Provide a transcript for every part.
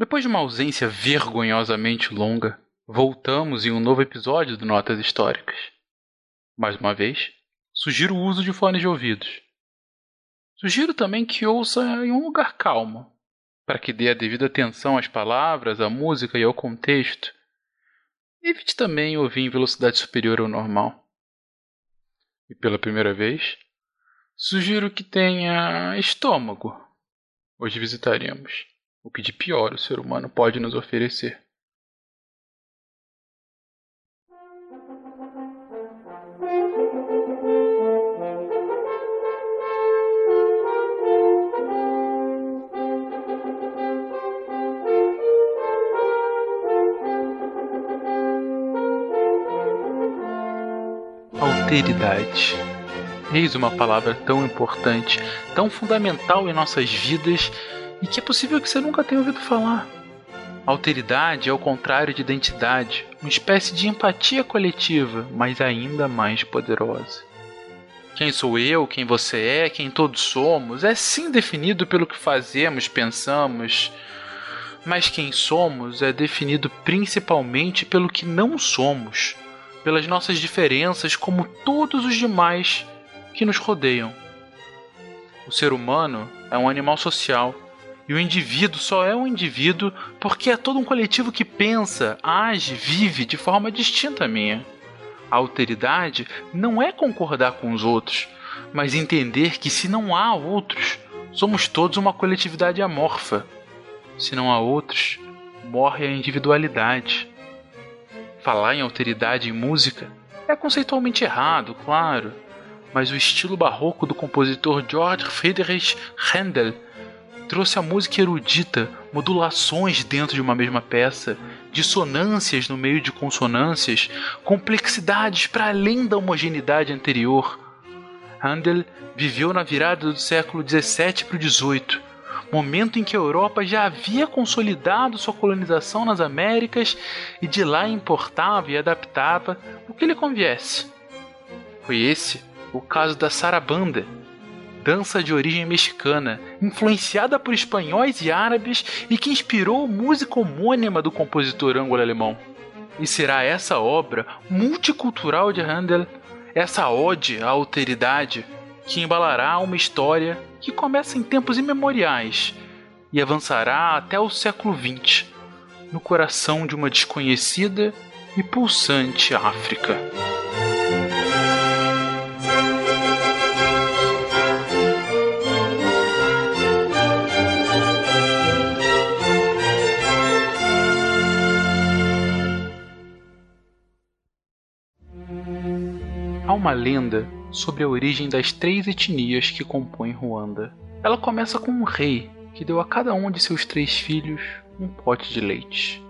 Depois de uma ausência vergonhosamente longa, voltamos em um novo episódio do Notas Históricas. Mais uma vez, sugiro o uso de fones de ouvidos. Sugiro também que ouça em um lugar calmo, para que dê a devida atenção às palavras, à música e ao contexto. Evite também ouvir em velocidade superior ao normal. E pela primeira vez, sugiro que tenha estômago. Hoje visitaremos o que de pior o ser humano pode nos oferecer. Alteridade. Eis uma palavra tão importante, tão fundamental em nossas vidas e que é possível que você nunca tenha ouvido falar. Alteridade é o contrário de identidade, uma espécie de empatia coletiva, mas ainda mais poderosa. Quem sou eu, quem você é, quem todos somos, é sim definido pelo que fazemos, pensamos, mas quem somos é definido principalmente pelo que não somos, pelas nossas diferenças, como todos os demais que nos rodeiam. O ser humano é um animal social e o indivíduo só é um indivíduo porque é todo um coletivo que pensa, age, vive de forma distinta à minha. A alteridade não é concordar com os outros, mas entender que se não há outros, somos todos uma coletividade amorfa. Se não há outros, morre a individualidade. Falar em alteridade em música é conceitualmente errado, claro, mas o estilo barroco do compositor Georg Friedrich Handel trouxe a música erudita, modulações dentro de uma mesma peça, dissonâncias no meio de consonâncias, complexidades para além da homogeneidade anterior. Handel viveu na virada do século XVII para o XVIII, momento em que a Europa já havia consolidado sua colonização nas Américas e de lá importava e adaptava o que lhe conviesse. Foi esse o caso da sarabanda, dança de origem mexicana, influenciada por espanhóis e árabes e que inspirou música homônima do compositor anglo-alemão. E será essa obra multicultural de Handel, essa ode à alteridade, que embalará uma história que começa em tempos imemoriais e avançará até o século XX, no coração de uma desconhecida e pulsante África. Uma lenda sobre a origem das três etnias que compõem Ruanda. Ela começa com um rei que deu a cada um de seus três filhos um pote de leite.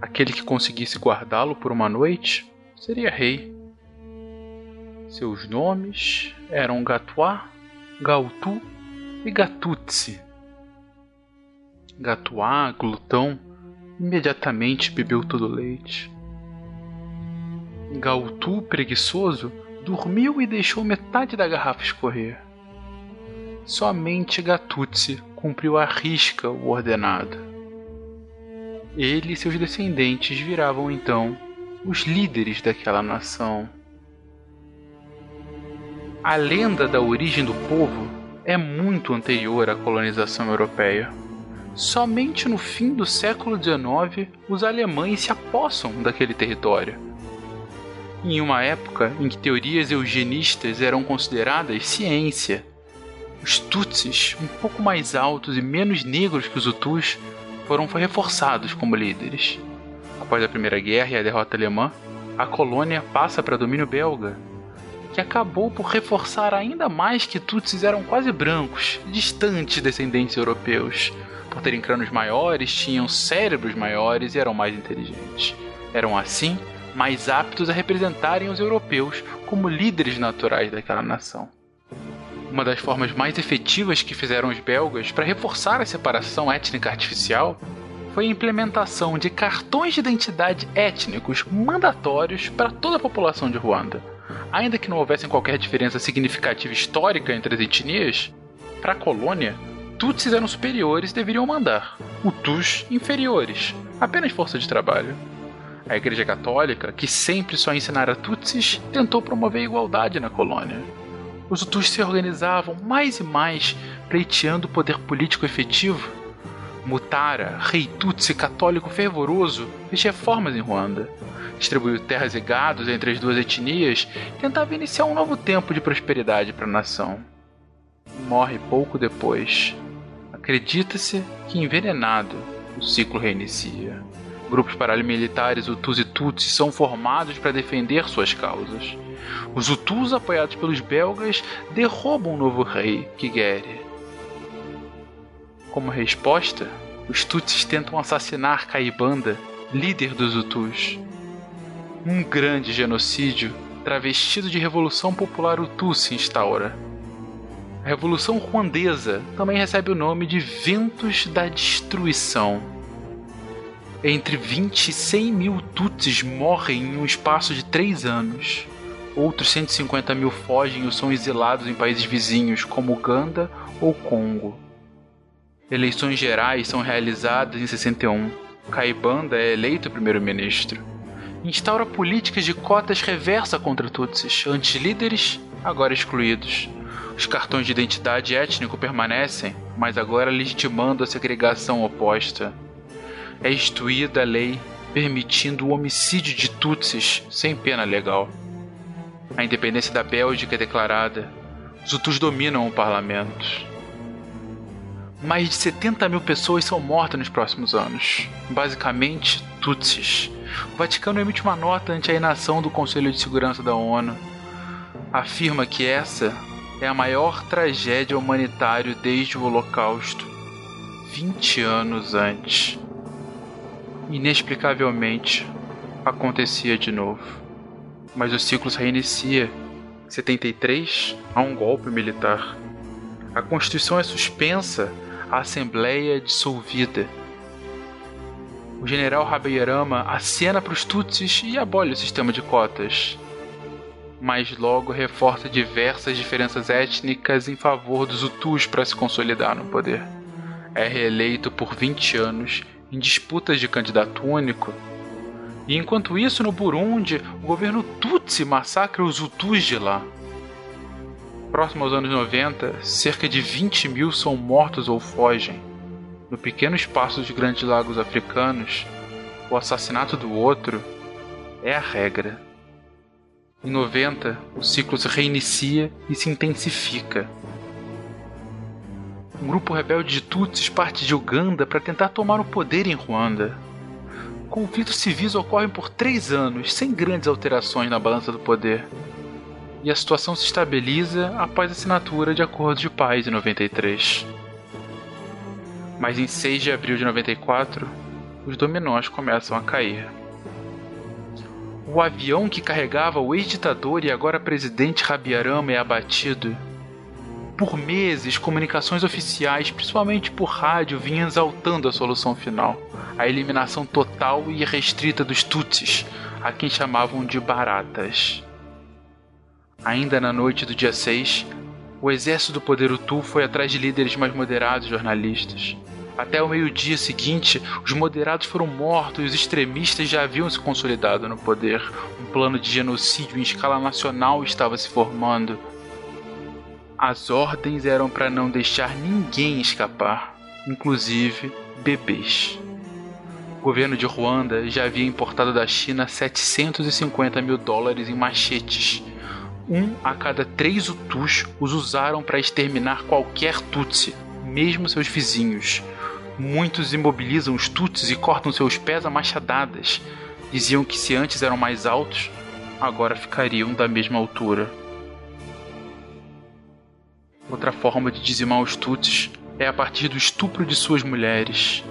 Aquele que conseguisse guardá-lo por uma noite seria rei. Seus nomes eram Gatuá, Gautu e Gatutsi. Gatuá, glutão, imediatamente bebeu todo o leite. Gautu, preguiçoso, dormiu e deixou metade da garrafa escorrer. Somente Gatutsi cumpriu à risca o ordenado. Ele e seus descendentes viravam então os líderes daquela nação. A lenda da origem do povo é muito anterior à colonização europeia. Somente no fim do século XIX os alemães se apossam daquele território em uma época em que teorias eugenistas eram consideradas ciência. Os Tutsis, um pouco mais altos e menos negros que os Hutus, foram reforçados como líderes. Após a Primeira Guerra e a derrota alemã, a colônia passa para domínio belga, que acabou por reforçar ainda mais que Tutsis eram quase brancos, distantes descendentes europeus. Por terem crânios maiores, tinham cérebros maiores e eram mais inteligentes. Eram assim mais aptos a representarem os europeus como líderes naturais daquela nação. Uma das formas mais efetivas que fizeram os belgas para reforçar a separação étnica artificial foi a implementação de cartões de identidade étnicos mandatórios para toda a população de Ruanda. Ainda que não houvesse qualquer diferença significativa histórica entre as etnias, para a colônia, Tutsis eram superiores e deveriam mandar, Hutus inferiores, apenas força de trabalho. A Igreja Católica, que sempre só ensinara Tutsis, tentou promover a igualdade na colônia. Os Hutus se organizavam mais e mais, pleiteando o poder político efetivo. Mutara, rei Tutsi católico fervoroso, fez reformas em Ruanda. Distribuiu terras e gados entre as duas etnias tentava iniciar um novo tempo de prosperidade para a nação. Morre pouco depois. Acredita-se que envenenado, o ciclo reinicia. Grupos paramilitares Hutus e Tutsis são formados para defender suas causas. Os Hutus, apoiados pelos belgas, derrubam o novo rei, Kigeri. Como resposta, os Tutsis tentam assassinar Caibanda, líder dos Hutus. Um grande genocídio, travestido de Revolução Popular Hutu, se instaura. A Revolução Ruandesa também recebe o nome de Ventos da Destruição. Entre 20 e 100 mil Tutsis morrem em um espaço de três anos. Outros 150 mil fogem ou são exilados em países vizinhos, como Uganda ou Congo. Eleições gerais são realizadas em 61. Caibanda é eleito primeiro-ministro. Instaura políticas de cotas reversa contra Tutsis, antes líderes, agora excluídos. Os cartões de identidade étnico permanecem, mas agora legitimando a segregação oposta é instituída a lei permitindo o homicídio de Tutsis sem pena legal. A independência da Bélgica é declarada. Os Hutus dominam o parlamento. Mais de 70 mil pessoas são mortas nos próximos anos, basicamente Tutsis. O Vaticano emite uma nota ante a inação do Conselho de Segurança da ONU. Afirma que essa é a maior tragédia humanitária desde o Holocausto, 20 anos antes inexplicavelmente, acontecia de novo. Mas o ciclo se reinicia. Em 73, há um golpe militar. A Constituição é suspensa, a Assembleia é dissolvida. O general Habeirama acena para os Tutsis e abole o sistema de cotas. Mas logo reforça diversas diferenças étnicas em favor dos Hutus para se consolidar no poder. É reeleito por 20 anos em disputas de candidato único. E enquanto isso, no Burundi, o governo Tutsi massacra os Hutus de lá. Próximo aos anos 90, cerca de 20 mil são mortos ou fogem. No pequeno espaço dos grandes lagos africanos, o assassinato do outro é a regra. Em 90, o ciclo se reinicia e se intensifica um grupo rebelde de Tutsis parte de Uganda para tentar tomar o poder em Ruanda. Conflitos civis ocorrem por três anos, sem grandes alterações na balança do poder. E a situação se estabiliza após a assinatura de acordos de paz em 93. Mas em 6 de abril de 94, os dominós começam a cair. O avião que carregava o ex-ditador e agora presidente Rabiarama é abatido por meses, comunicações oficiais, principalmente por rádio, vinham exaltando a solução final, a eliminação total e restrita dos Tutsis, a quem chamavam de baratas. Ainda na noite do dia 6, o exército do poder Hutu foi atrás de líderes mais moderados jornalistas. Até o meio-dia seguinte, os moderados foram mortos e os extremistas já haviam se consolidado no poder. Um plano de genocídio em escala nacional estava se formando as ordens eram para não deixar ninguém escapar, inclusive bebês. O governo de Ruanda já havia importado da China 750 mil dólares em machetes. Um a cada três Hutus os usaram para exterminar qualquer Tutsi, mesmo seus vizinhos. Muitos imobilizam os Tutsis e cortam seus pés a machadadas. Diziam que se antes eram mais altos, agora ficariam da mesma altura. Outra forma de dizimar os Tutsis é a partir do estupro de suas mulheres.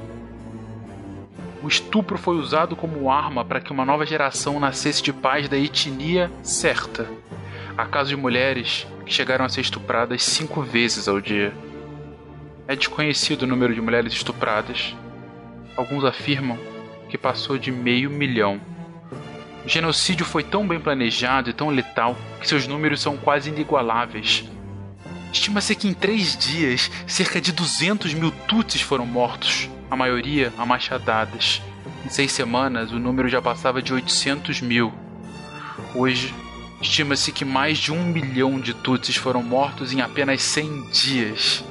O estupro foi usado como arma para que uma nova geração nascesse de pais da etnia certa. Há casos de mulheres que chegaram a ser estupradas cinco vezes ao dia. É desconhecido o número de mulheres estupradas. Alguns afirmam que passou de meio milhão. O genocídio foi tão bem planejado e tão letal que seus números são quase inigualáveis Estima-se que em três dias, cerca de 200 mil Tutsis foram mortos, a maioria a machadadas. Em seis semanas, o número já passava de 800 mil. Hoje, estima-se que mais de um milhão de Tutsis foram mortos em apenas 100 dias.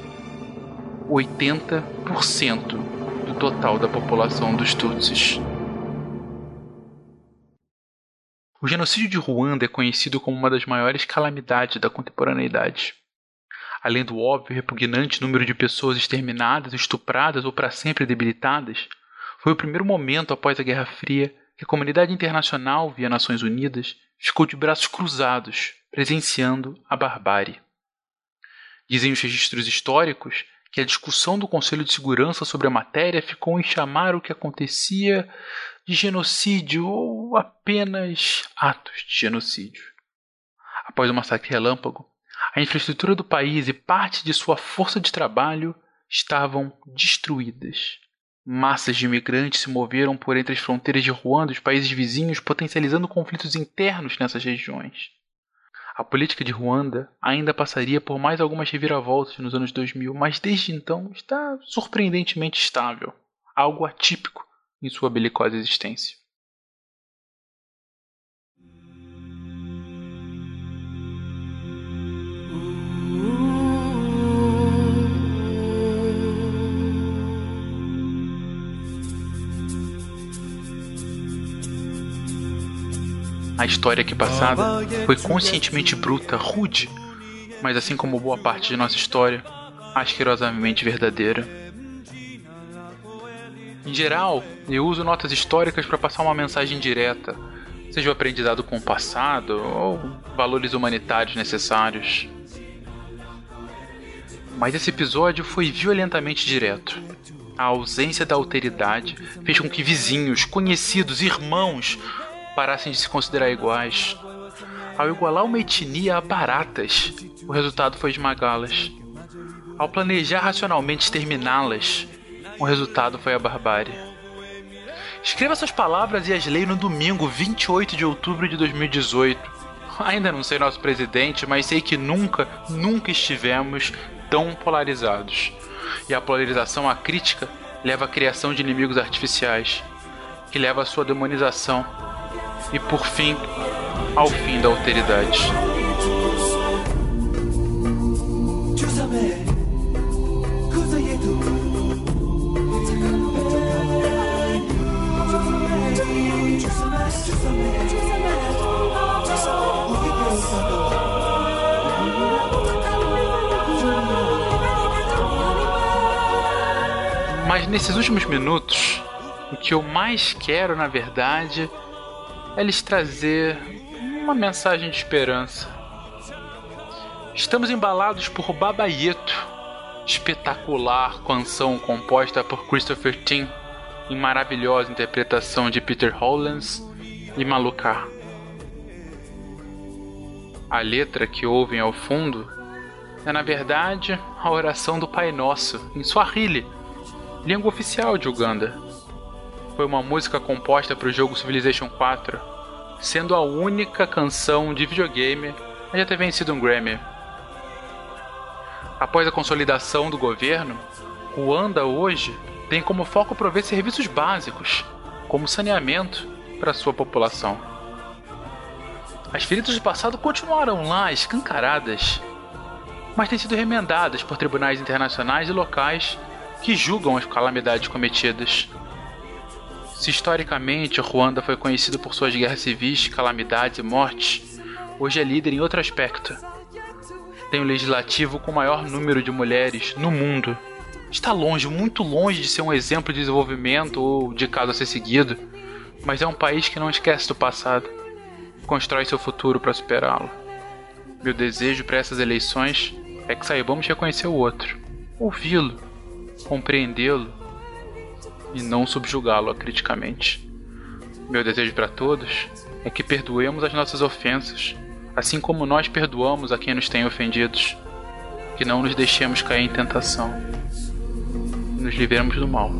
80% do total da população dos Tutsis. O genocídio de Ruanda é conhecido como uma das maiores calamidades da contemporaneidade. Além do óbvio e repugnante número de pessoas exterminadas, estupradas ou para sempre debilitadas, foi o primeiro momento após a Guerra Fria que a comunidade internacional, via Nações Unidas, ficou de braços cruzados, presenciando a barbárie. Dizem os registros históricos que a discussão do Conselho de Segurança sobre a matéria ficou em chamar o que acontecia de genocídio ou apenas atos de genocídio. Após o massacre relâmpago, a infraestrutura do país e parte de sua força de trabalho estavam destruídas. Massas de imigrantes se moveram por entre as fronteiras de Ruanda e os países vizinhos, potencializando conflitos internos nessas regiões. A política de Ruanda ainda passaria por mais algumas reviravoltas nos anos 2000, mas desde então está surpreendentemente estável, algo atípico em sua belicosa existência. A história aqui passada foi conscientemente bruta, rude, mas assim como boa parte de nossa história, asquerosamente verdadeira. Em geral, eu uso notas históricas para passar uma mensagem direta, seja o aprendizado com o passado ou valores humanitários necessários. Mas esse episódio foi violentamente direto. A ausência da alteridade fez com que vizinhos, conhecidos, irmãos parassem de se considerar iguais. Ao igualar uma etnia a baratas, o resultado foi esmagá-las. Ao planejar racionalmente exterminá-las, o resultado foi a barbárie. Escreva suas palavras e as leio no domingo, 28 de outubro de 2018. Ainda não sei nosso presidente, mas sei que nunca, nunca estivemos tão polarizados. E a polarização à crítica leva à criação de inimigos artificiais, que leva à sua demonização e, por fim, ao fim da alteridade. Mas nesses últimos minutos, o que eu mais quero, na verdade, é lhes trazer uma mensagem de esperança. Estamos embalados por Babaieto, espetacular canção composta por Christopher Tin, em maravilhosa interpretação de Peter Hollins e Malucar. A letra que ouvem ao fundo é, na verdade, a oração do Pai Nosso, em Swahili, língua oficial de Uganda foi uma música composta para o jogo Civilization 4, sendo a única canção de videogame a já ter vencido um Grammy. Após a consolidação do governo, Ruanda hoje tem como foco prover serviços básicos, como saneamento, para sua população. As feridas do passado continuaram lá escancaradas, mas têm sido remendadas por tribunais internacionais e locais que julgam as calamidades cometidas. Se historicamente Ruanda foi conhecido por suas guerras civis, calamidades e mortes, hoje é líder em outro aspecto. Tem o um legislativo com o maior número de mulheres no mundo. Está longe, muito longe de ser um exemplo de desenvolvimento ou de caso a ser seguido, mas é um país que não esquece do passado, constrói seu futuro para superá-lo. Meu desejo para essas eleições é que saibamos reconhecer o outro, ouvi-lo, compreendê-lo e não subjugá-lo acriticamente. Meu desejo para todos é que perdoemos as nossas ofensas, assim como nós perdoamos a quem nos tem ofendidos, que não nos deixemos cair em tentação, nos livremos do mal.